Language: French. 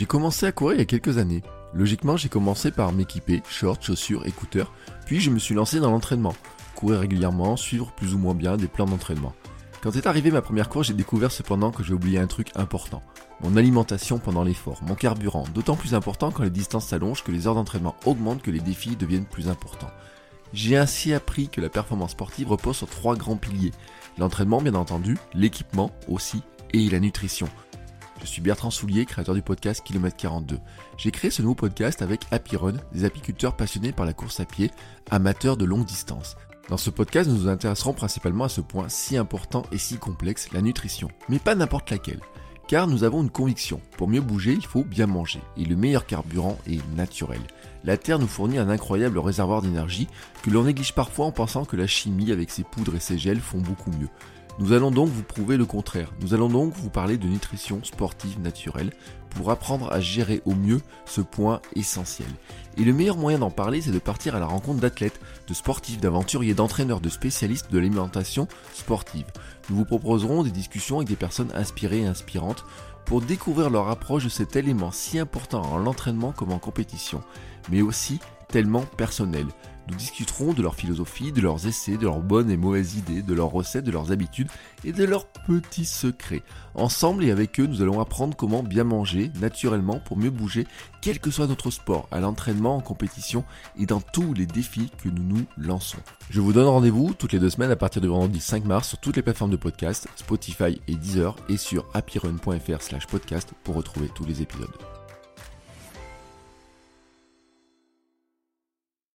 J'ai commencé à courir il y a quelques années. Logiquement, j'ai commencé par m'équiper, shorts, chaussures, écouteurs, puis je me suis lancé dans l'entraînement. Courir régulièrement, suivre plus ou moins bien des plans d'entraînement. Quand est arrivée ma première course, j'ai découvert cependant que j'ai oublié un truc important. Mon alimentation pendant l'effort, mon carburant, d'autant plus important quand les distances s'allongent, que les heures d'entraînement augmentent, que les défis deviennent plus importants. J'ai ainsi appris que la performance sportive repose sur trois grands piliers. L'entraînement bien entendu, l'équipement aussi, et la nutrition. Je suis Bertrand Soulier, créateur du podcast Kilomètre 42. J'ai créé ce nouveau podcast avec Happy Run, des apiculteurs passionnés par la course à pied, amateurs de longue distance. Dans ce podcast, nous nous intéresserons principalement à ce point si important et si complexe, la nutrition. Mais pas n'importe laquelle. Car nous avons une conviction, pour mieux bouger, il faut bien manger. Et le meilleur carburant est naturel. La Terre nous fournit un incroyable réservoir d'énergie que l'on néglige parfois en pensant que la chimie avec ses poudres et ses gels font beaucoup mieux. Nous allons donc vous prouver le contraire. Nous allons donc vous parler de nutrition sportive naturelle pour apprendre à gérer au mieux ce point essentiel. Et le meilleur moyen d'en parler, c'est de partir à la rencontre d'athlètes, de sportifs, d'aventuriers, d'entraîneurs, de spécialistes de l'alimentation sportive. Nous vous proposerons des discussions avec des personnes inspirées et inspirantes pour découvrir leur approche de cet élément si important en l'entraînement comme en compétition, mais aussi tellement personnel. Nous discuterons de leur philosophie, de leurs essais, de leurs bonnes et mauvaises idées, de leurs recettes, de leurs habitudes et de leurs petits secrets. Ensemble et avec eux, nous allons apprendre comment bien manger naturellement pour mieux bouger, quel que soit notre sport, à l'entraînement, en compétition et dans tous les défis que nous nous lançons. Je vous donne rendez-vous toutes les deux semaines à partir du vendredi 5 mars sur toutes les plateformes de podcast, Spotify et Deezer et sur happyrun.fr slash podcast pour retrouver tous les épisodes.